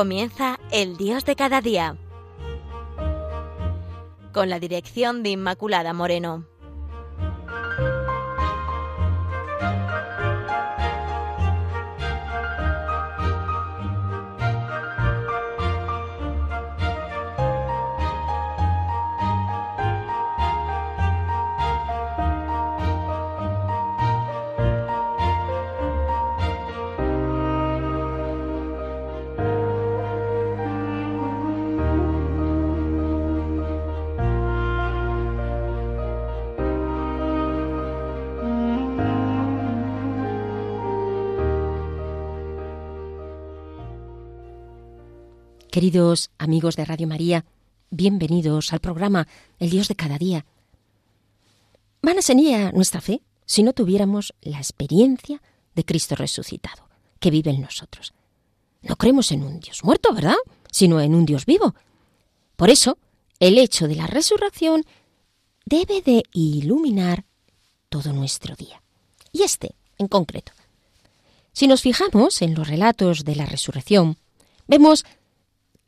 Comienza El Dios de cada día. Con la dirección de Inmaculada Moreno. Queridos amigos de Radio María, bienvenidos al programa El Dios de cada día. Vana sería nuestra fe si no tuviéramos la experiencia de Cristo resucitado, que vive en nosotros. No creemos en un Dios muerto, ¿verdad? Sino en un Dios vivo. Por eso, el hecho de la resurrección debe de iluminar todo nuestro día. Y este, en concreto. Si nos fijamos en los relatos de la resurrección, vemos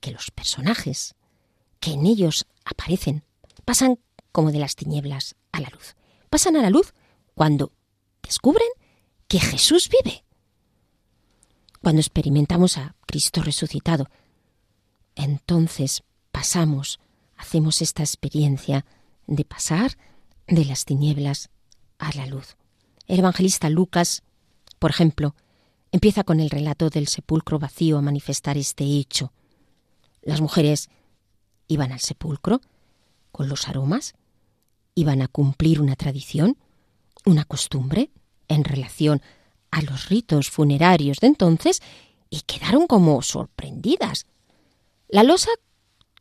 que los personajes que en ellos aparecen pasan como de las tinieblas a la luz. Pasan a la luz cuando descubren que Jesús vive. Cuando experimentamos a Cristo resucitado, entonces pasamos, hacemos esta experiencia de pasar de las tinieblas a la luz. El evangelista Lucas, por ejemplo, empieza con el relato del sepulcro vacío a manifestar este hecho. Las mujeres iban al sepulcro con los aromas, iban a cumplir una tradición, una costumbre en relación a los ritos funerarios de entonces y quedaron como sorprendidas. La losa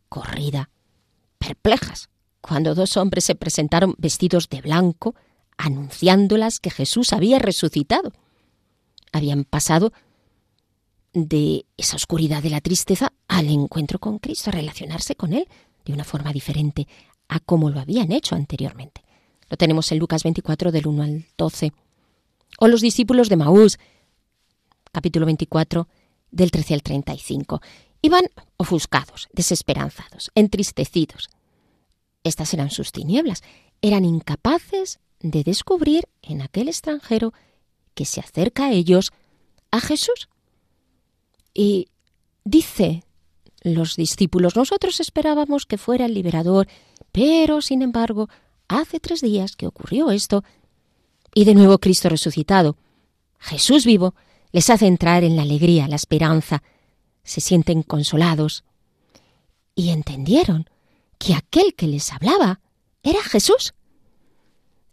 corrida, perplejas, cuando dos hombres se presentaron vestidos de blanco, anunciándolas que Jesús había resucitado. Habían pasado de esa oscuridad de la tristeza al encuentro con Cristo, a relacionarse con Él de una forma diferente a como lo habían hecho anteriormente. Lo tenemos en Lucas 24 del 1 al 12. O los discípulos de Maús, capítulo 24 del 13 al 35. Iban ofuscados, desesperanzados, entristecidos. Estas eran sus tinieblas. Eran incapaces de descubrir en aquel extranjero que se acerca a ellos a Jesús. Y dice los discípulos, nosotros esperábamos que fuera el liberador, pero sin embargo, hace tres días que ocurrió esto, y de nuevo Cristo resucitado, Jesús vivo, les hace entrar en la alegría, la esperanza, se sienten consolados, y entendieron que aquel que les hablaba era Jesús.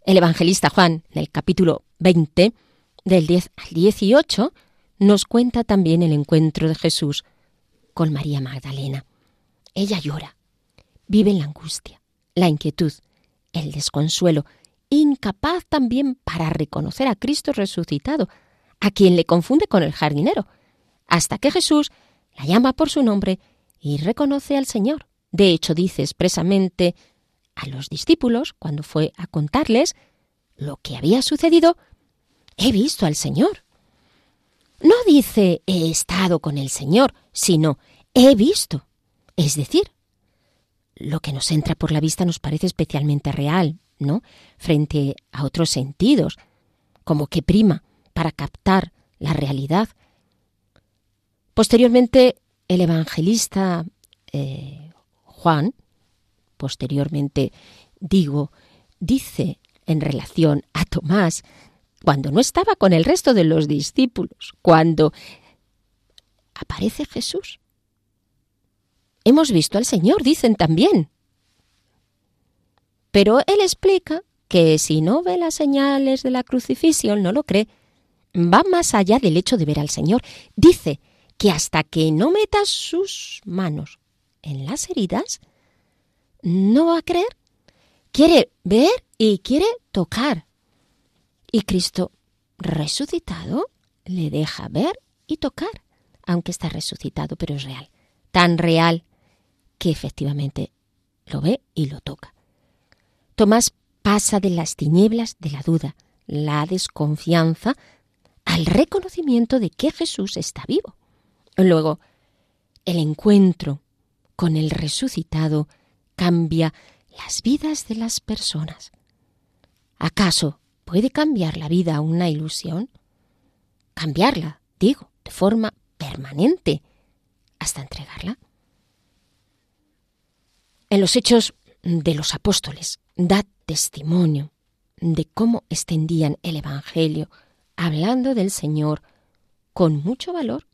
El evangelista Juan, en el capítulo 20, del 10 al 18, nos cuenta también el encuentro de Jesús con María Magdalena. Ella llora, vive en la angustia, la inquietud, el desconsuelo, incapaz también para reconocer a Cristo resucitado, a quien le confunde con el jardinero, hasta que Jesús la llama por su nombre y reconoce al Señor. De hecho, dice expresamente a los discípulos, cuando fue a contarles lo que había sucedido, he visto al Señor. No dice he estado con el Señor, sino he visto. Es decir, lo que nos entra por la vista nos parece especialmente real, ¿no? Frente a otros sentidos, como que prima para captar la realidad. Posteriormente, el evangelista eh, Juan, posteriormente digo, dice en relación a Tomás cuando no estaba con el resto de los discípulos, cuando aparece Jesús. Hemos visto al Señor, dicen también. Pero él explica que si no ve las señales de la crucifixión, no lo cree, va más allá del hecho de ver al Señor. Dice que hasta que no meta sus manos en las heridas, no va a creer. Quiere ver y quiere tocar. Y Cristo resucitado le deja ver y tocar, aunque está resucitado, pero es real. Tan real que efectivamente lo ve y lo toca. Tomás pasa de las tinieblas de la duda, la desconfianza, al reconocimiento de que Jesús está vivo. Luego, el encuentro con el resucitado cambia las vidas de las personas. ¿Acaso puede cambiar la vida una ilusión? Cambiarla, digo, de forma permanente, hasta entregarla. En los hechos de los apóstoles da testimonio de cómo extendían el Evangelio, hablando del Señor con mucho valor,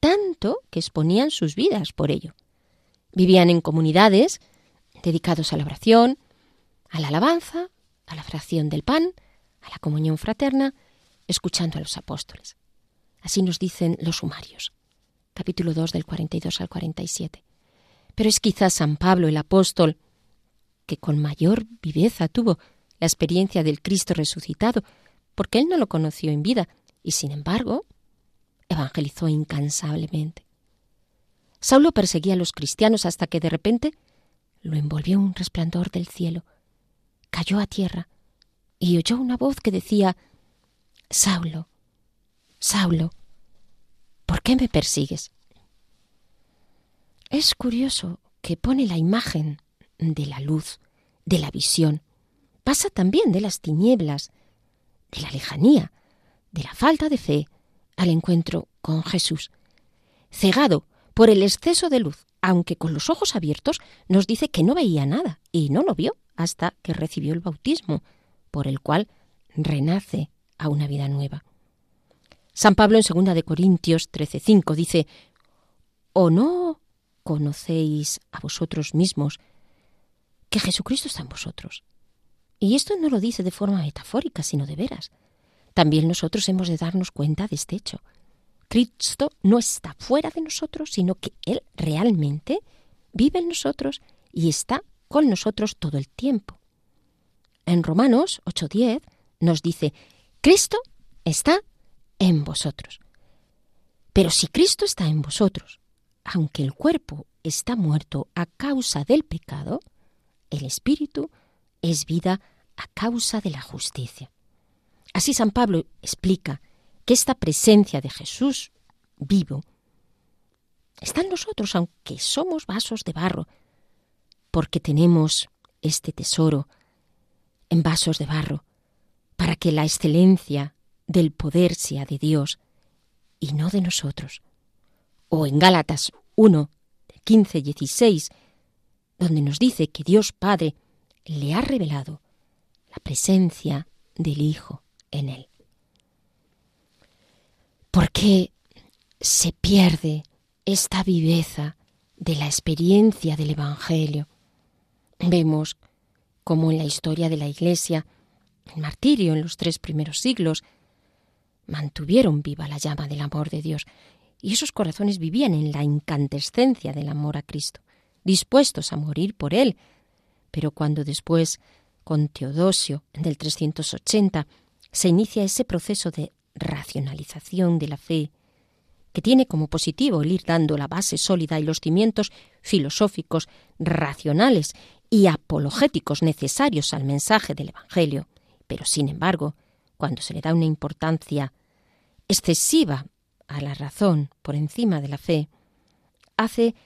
tanto que exponían sus vidas por ello. Vivían en comunidades dedicados a la oración, a la alabanza, a la fracción del pan, a la comunión fraterna, escuchando a los apóstoles. Así nos dicen los sumarios, capítulo 2 del 42 al 47. Pero es quizás San Pablo el apóstol que con mayor viveza tuvo la experiencia del Cristo resucitado, porque él no lo conoció en vida y sin embargo evangelizó incansablemente. Saulo perseguía a los cristianos hasta que de repente lo envolvió un resplandor del cielo. Cayó a tierra y oyó una voz que decía Saulo, Saulo, ¿por qué me persigues? Es curioso que pone la imagen de la luz, de la visión. Pasa también de las tinieblas, de la lejanía, de la falta de fe, al encuentro con Jesús. Cegado por el exceso de luz, aunque con los ojos abiertos, nos dice que no veía nada y no lo vio hasta que recibió el bautismo, por el cual renace a una vida nueva. San Pablo en 2 de Corintios 13:5 dice: ¿O no conocéis a vosotros mismos que Jesucristo está en vosotros? Y esto no lo dice de forma metafórica, sino de veras. También nosotros hemos de darnos cuenta de este hecho. Cristo no está fuera de nosotros, sino que Él realmente vive en nosotros y está con nosotros todo el tiempo. En Romanos 8:10 nos dice, Cristo está en vosotros. Pero si Cristo está en vosotros, aunque el cuerpo está muerto a causa del pecado, el espíritu es vida a causa de la justicia. Así San Pablo explica que esta presencia de Jesús vivo está en nosotros, aunque somos vasos de barro, porque tenemos este tesoro en vasos de barro, para que la excelencia del poder sea de Dios y no de nosotros. O en Gálatas 1, 15, 16, donde nos dice que Dios Padre le ha revelado la presencia del Hijo en él. ¿Por qué se pierde esta viveza de la experiencia del Evangelio? Vemos como en la historia de la Iglesia, el martirio en los tres primeros siglos, mantuvieron viva la llama del amor de Dios, y esos corazones vivían en la incandescencia del amor a Cristo, dispuestos a morir por Él. Pero cuando después, con Teodosio, del 380, se inicia ese proceso de racionalización de la fe, que tiene como positivo el ir dando la base sólida y los cimientos filosóficos, racionales y apologéticos necesarios al mensaje del Evangelio. Pero, sin embargo, cuando se le da una importancia excesiva a la razón por encima de la fe, hace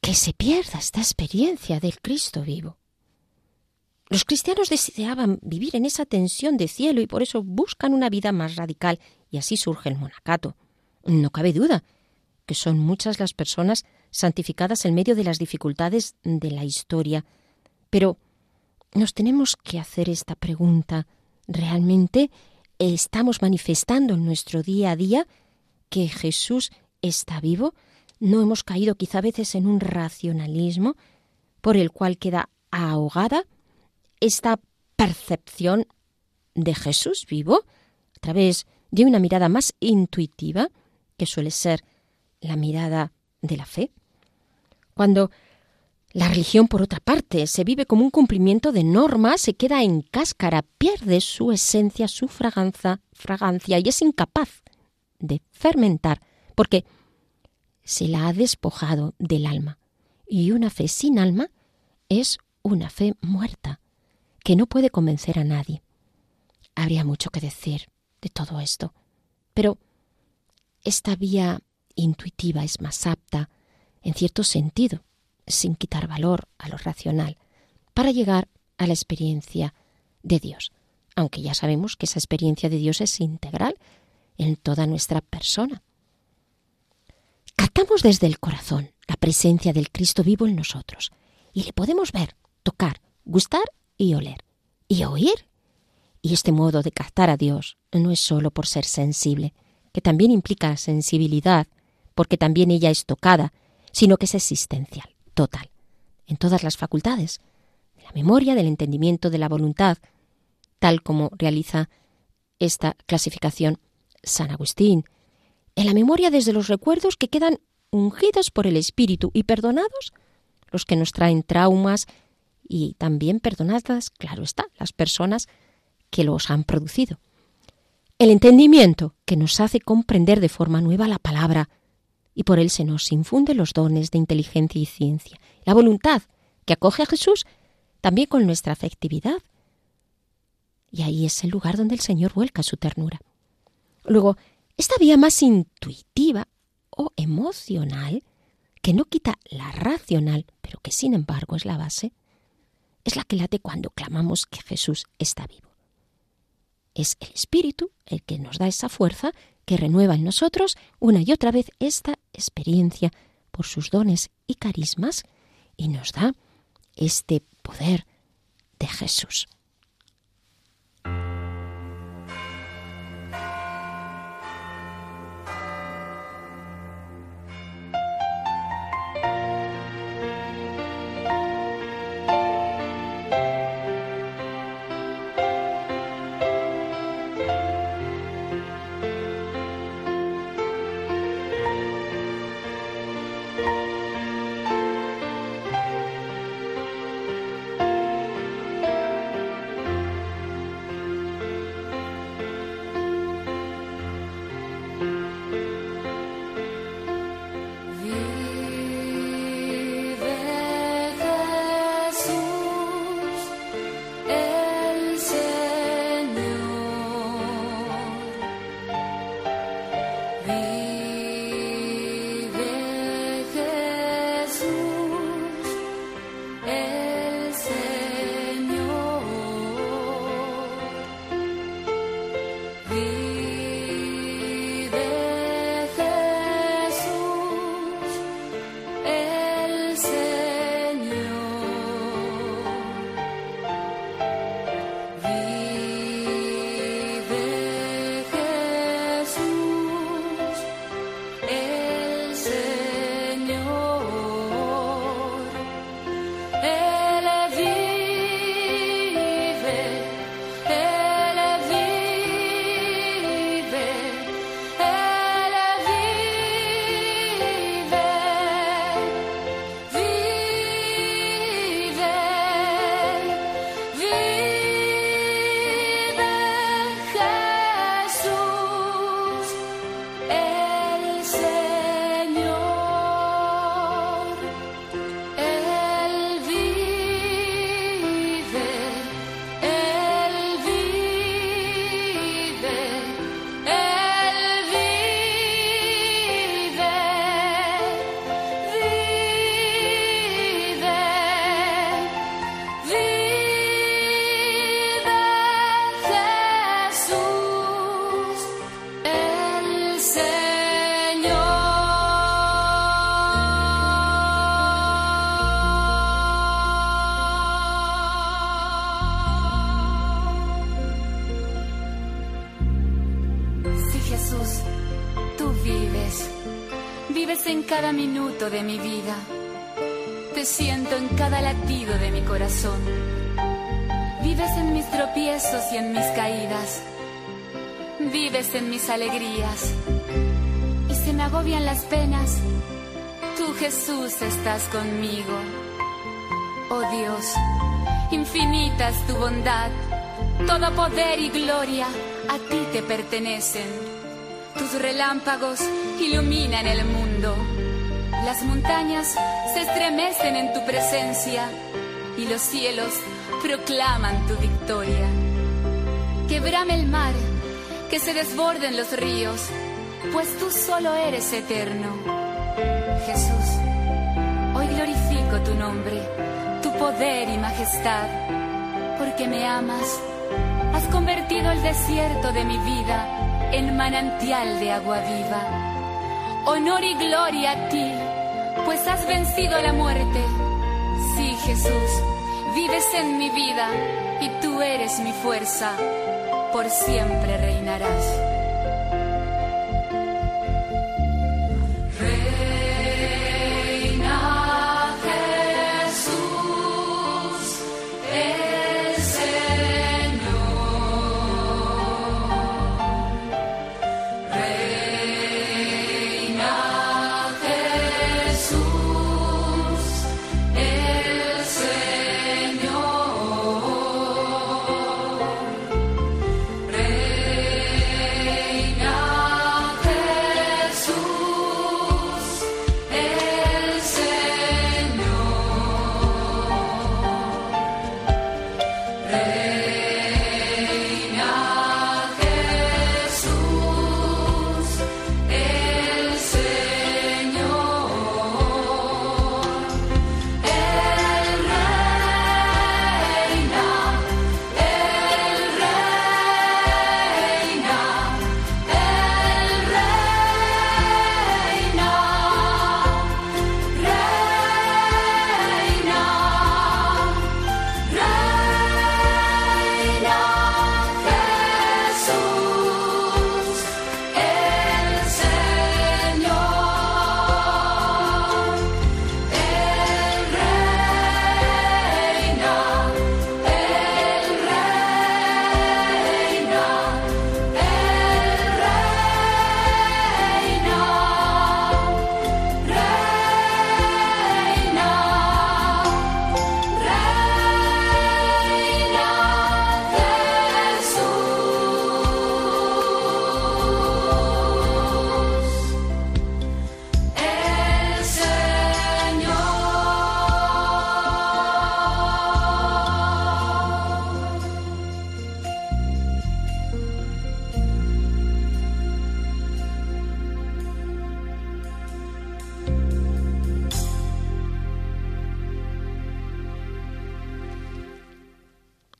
que se pierda esta experiencia del Cristo vivo. Los cristianos deseaban vivir en esa tensión de cielo y por eso buscan una vida más radical y así surge el monacato. No cabe duda que son muchas las personas santificadas en medio de las dificultades de la historia. Pero nos tenemos que hacer esta pregunta. ¿Realmente estamos manifestando en nuestro día a día que Jesús está vivo? ¿No hemos caído quizá a veces en un racionalismo por el cual queda ahogada esta percepción de Jesús vivo a través de una mirada más intuitiva, que suele ser la mirada de la fe. Cuando la religión, por otra parte, se vive como un cumplimiento de normas, se queda en cáscara, pierde su esencia, su fragancia, fragancia y es incapaz de fermentar, porque se la ha despojado del alma. Y una fe sin alma es una fe muerta, que no puede convencer a nadie. Habría mucho que decir de todo esto, pero esta vía intuitiva, es más apta, en cierto sentido, sin quitar valor a lo racional, para llegar a la experiencia de Dios, aunque ya sabemos que esa experiencia de Dios es integral en toda nuestra persona. Captamos desde el corazón la presencia del Cristo vivo en nosotros y le podemos ver, tocar, gustar y oler y oír. Y este modo de captar a Dios no es solo por ser sensible, que también implica sensibilidad, porque también ella es tocada, sino que es existencial, total, en todas las facultades, de la memoria, del entendimiento, de la voluntad, tal como realiza esta clasificación San Agustín, en la memoria desde los recuerdos que quedan ungidos por el Espíritu y perdonados los que nos traen traumas y también perdonadas, claro está, las personas que los han producido. El entendimiento que nos hace comprender de forma nueva la palabra y por él se nos infunde los dones de inteligencia y ciencia. La voluntad que acoge a Jesús también con nuestra afectividad. Y ahí es el lugar donde el Señor vuelca su ternura. Luego, esta vía más intuitiva o emocional, que no quita la racional, pero que sin embargo es la base, es la que late cuando clamamos que Jesús está vivo. Es el Espíritu el que nos da esa fuerza que renueva en nosotros una y otra vez esta experiencia por sus dones y carismas y nos da este poder de Jesús. De mi vida. Te siento en cada latido de mi corazón. Vives en mis tropiezos y en mis caídas. Vives en mis alegrías. Y se me agobian las penas. Tú Jesús estás conmigo. Oh Dios, infinita es tu bondad. Todo poder y gloria a ti te pertenecen. Tus relámpagos iluminan el mundo. Las montañas se estremecen en tu presencia y los cielos proclaman tu victoria. Que brame el mar, que se desborden los ríos, pues tú solo eres eterno. Jesús, hoy glorifico tu nombre, tu poder y majestad, porque me amas. Has convertido el desierto de mi vida en manantial de agua viva. Honor y gloria a ti, pues has vencido la muerte. Sí, Jesús, vives en mi vida y tú eres mi fuerza. Por siempre reinarás.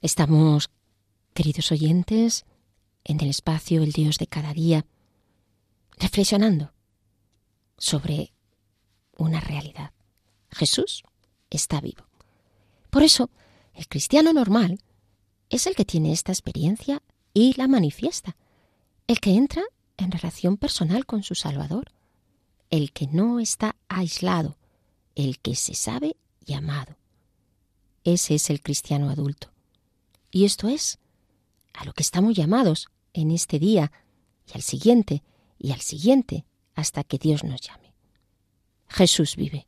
Estamos, queridos oyentes, en el espacio El Dios de cada día, reflexionando sobre una realidad. Jesús está vivo. Por eso, el cristiano normal es el que tiene esta experiencia y la manifiesta, el que entra en relación personal con su Salvador, el que no está aislado, el que se sabe llamado. Ese es el cristiano adulto. Y esto es a lo que estamos llamados en este día y al siguiente y al siguiente hasta que Dios nos llame. Jesús vive.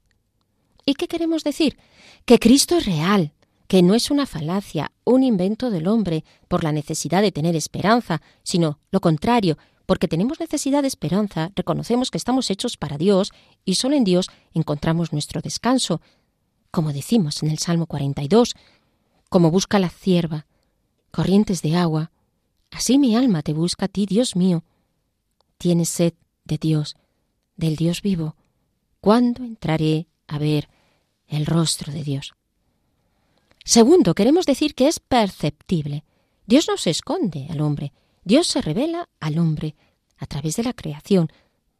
¿Y qué queremos decir? Que Cristo es real, que no es una falacia, un invento del hombre por la necesidad de tener esperanza, sino lo contrario, porque tenemos necesidad de esperanza, reconocemos que estamos hechos para Dios y solo en Dios encontramos nuestro descanso. Como decimos en el Salmo 42, como busca la cierva corrientes de agua, así mi alma te busca a ti, Dios mío. Tienes sed de Dios, del Dios vivo. ¿Cuándo entraré a ver el rostro de Dios? Segundo, queremos decir que es perceptible. Dios no se esconde al hombre, Dios se revela al hombre a través de la creación,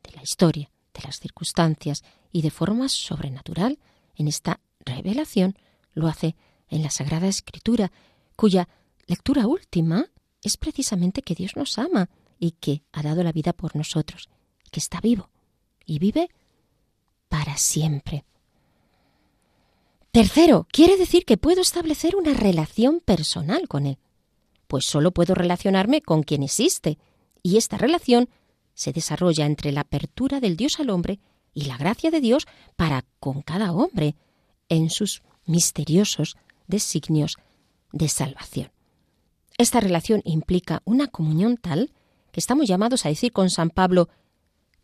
de la historia, de las circunstancias y de forma sobrenatural. En esta revelación lo hace en la Sagrada Escritura, cuya lectura última es precisamente que Dios nos ama y que ha dado la vida por nosotros, que está vivo y vive para siempre. Tercero, quiere decir que puedo establecer una relación personal con Él, pues solo puedo relacionarme con quien existe, y esta relación se desarrolla entre la apertura del Dios al hombre y la gracia de Dios para con cada hombre en sus misteriosos designios de salvación. Esta relación implica una comunión tal que estamos llamados a decir con San Pablo,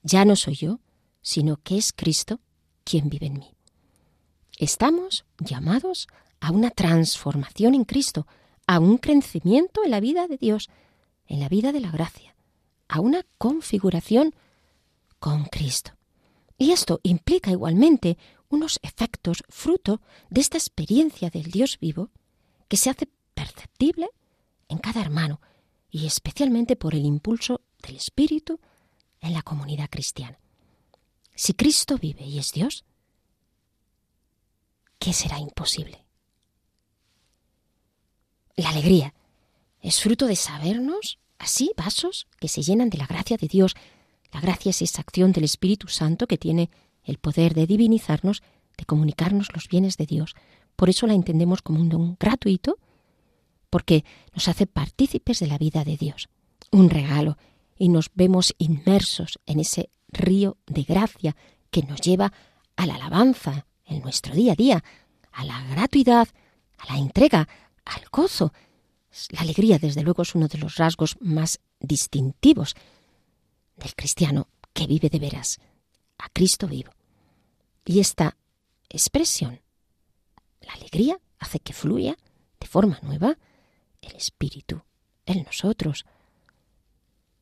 ya no soy yo, sino que es Cristo quien vive en mí. Estamos llamados a una transformación en Cristo, a un crecimiento en la vida de Dios, en la vida de la gracia, a una configuración con Cristo. Y esto implica igualmente unos efectos fruto de esta experiencia del Dios vivo que se hace perceptible en cada hermano y especialmente por el impulso del Espíritu en la comunidad cristiana. Si Cristo vive y es Dios, ¿qué será imposible? La alegría es fruto de sabernos así vasos que se llenan de la gracia de Dios. La gracia es esa acción del Espíritu Santo que tiene el poder de divinizarnos, de comunicarnos los bienes de Dios. Por eso la entendemos como un don gratuito, porque nos hace partícipes de la vida de Dios. Un regalo, y nos vemos inmersos en ese río de gracia que nos lleva a la alabanza en nuestro día a día, a la gratuidad, a la entrega, al gozo. La alegría, desde luego, es uno de los rasgos más distintivos del cristiano que vive de veras, a Cristo vivo. Y esta expresión, la alegría, hace que fluya de forma nueva el Espíritu en nosotros,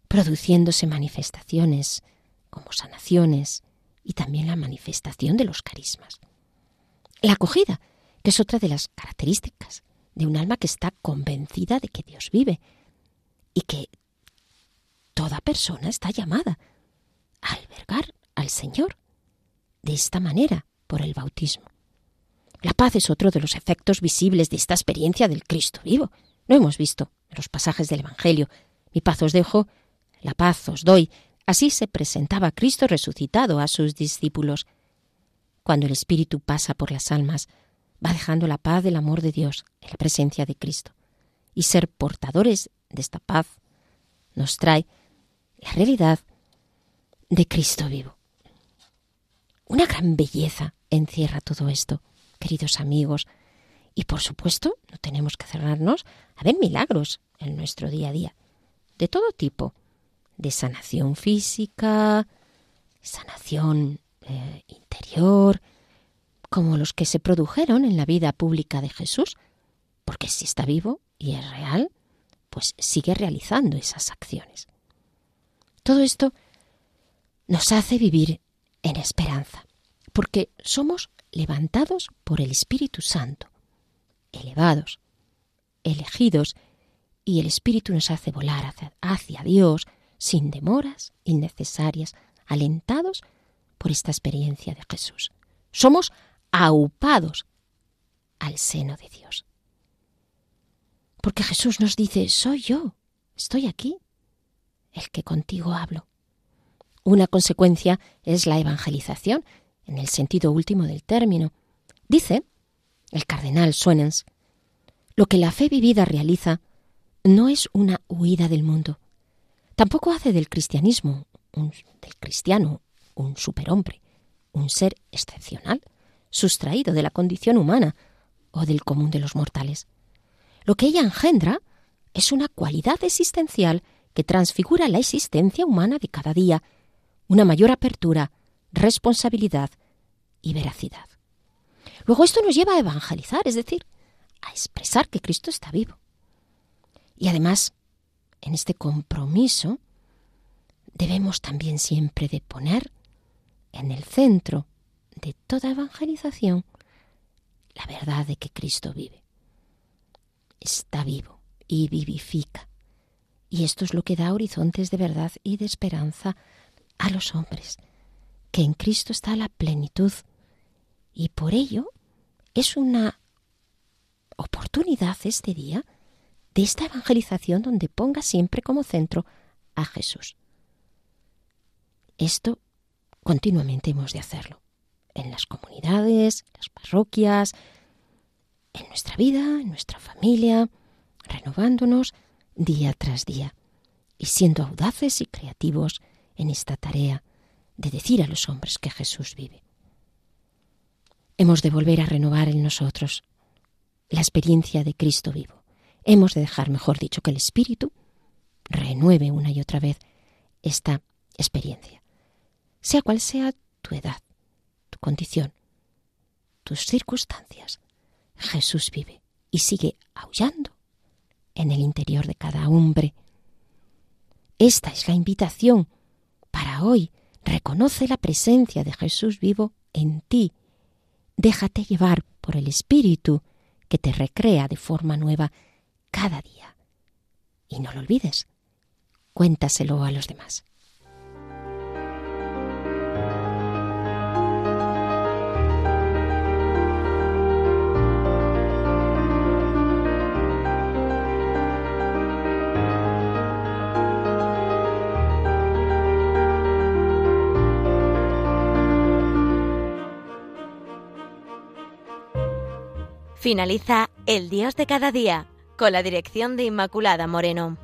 produciéndose manifestaciones como sanaciones y también la manifestación de los carismas. La acogida, que es otra de las características de un alma que está convencida de que Dios vive y que toda persona está llamada a albergar al Señor de esta manera por el bautismo. La paz es otro de los efectos visibles de esta experiencia del Cristo vivo. Lo hemos visto en los pasajes del Evangelio. Mi paz os dejo, la paz os doy. Así se presentaba Cristo resucitado a sus discípulos. Cuando el Espíritu pasa por las almas, va dejando la paz del amor de Dios en la presencia de Cristo. Y ser portadores de esta paz nos trae la realidad de Cristo vivo. Una gran belleza encierra todo esto, queridos amigos, y por supuesto no tenemos que cerrarnos a ver milagros en nuestro día a día, de todo tipo, de sanación física, sanación eh, interior, como los que se produjeron en la vida pública de Jesús, porque si está vivo y es real, pues sigue realizando esas acciones. Todo esto nos hace vivir en esperanza, porque somos levantados por el Espíritu Santo, elevados, elegidos, y el Espíritu nos hace volar hacia, Dios sin demoras innecesarias, alentados por esta experiencia de Jesús. Somos aupados al seno de Dios. Porque Jesús nos dice, soy yo, estoy aquí, el que contigo hablo. Una consecuencia es la evangelización, en el sentido último del término. Dice el cardenal Suenens, lo que la fe vivida realiza no es una huida del mundo. Tampoco hace del cristianismo, del cristiano, un superhombre, un ser excepcional, sustraído de la condición humana o del común de los mortales. Lo que ella engendra es una cualidad existencial que transfigura la existencia humana de cada día, una mayor apertura, responsabilidad y veracidad. Luego esto nos lleva a evangelizar, es decir, a expresar que Cristo está vivo. Y además, en este compromiso, debemos también siempre de poner en el centro de toda evangelización la verdad de que Cristo vive. Está vivo y vivifica. Y esto es lo que da horizontes de verdad y de esperanza a los hombres, que en Cristo está la plenitud. Y por ello es una oportunidad este día de esta evangelización donde ponga siempre como centro a Jesús. Esto continuamente hemos de hacerlo en las comunidades, las parroquias, en nuestra vida, en nuestra familia, renovándonos día tras día y siendo audaces y creativos en esta tarea de decir a los hombres que Jesús vive. Hemos de volver a renovar en nosotros la experiencia de Cristo vivo. Hemos de dejar, mejor dicho, que el Espíritu renueve una y otra vez esta experiencia, sea cual sea tu edad, condición, tus circunstancias, Jesús vive y sigue aullando en el interior de cada hombre. Esta es la invitación para hoy, Reconoce la presencia de Jesús vivo en ti. Déjate llevar por el Espíritu que te recrea de forma nueva cada día. Y no lo olvides, cuéntaselo a los demás. Finaliza El Dios de cada día con la dirección de Inmaculada Moreno.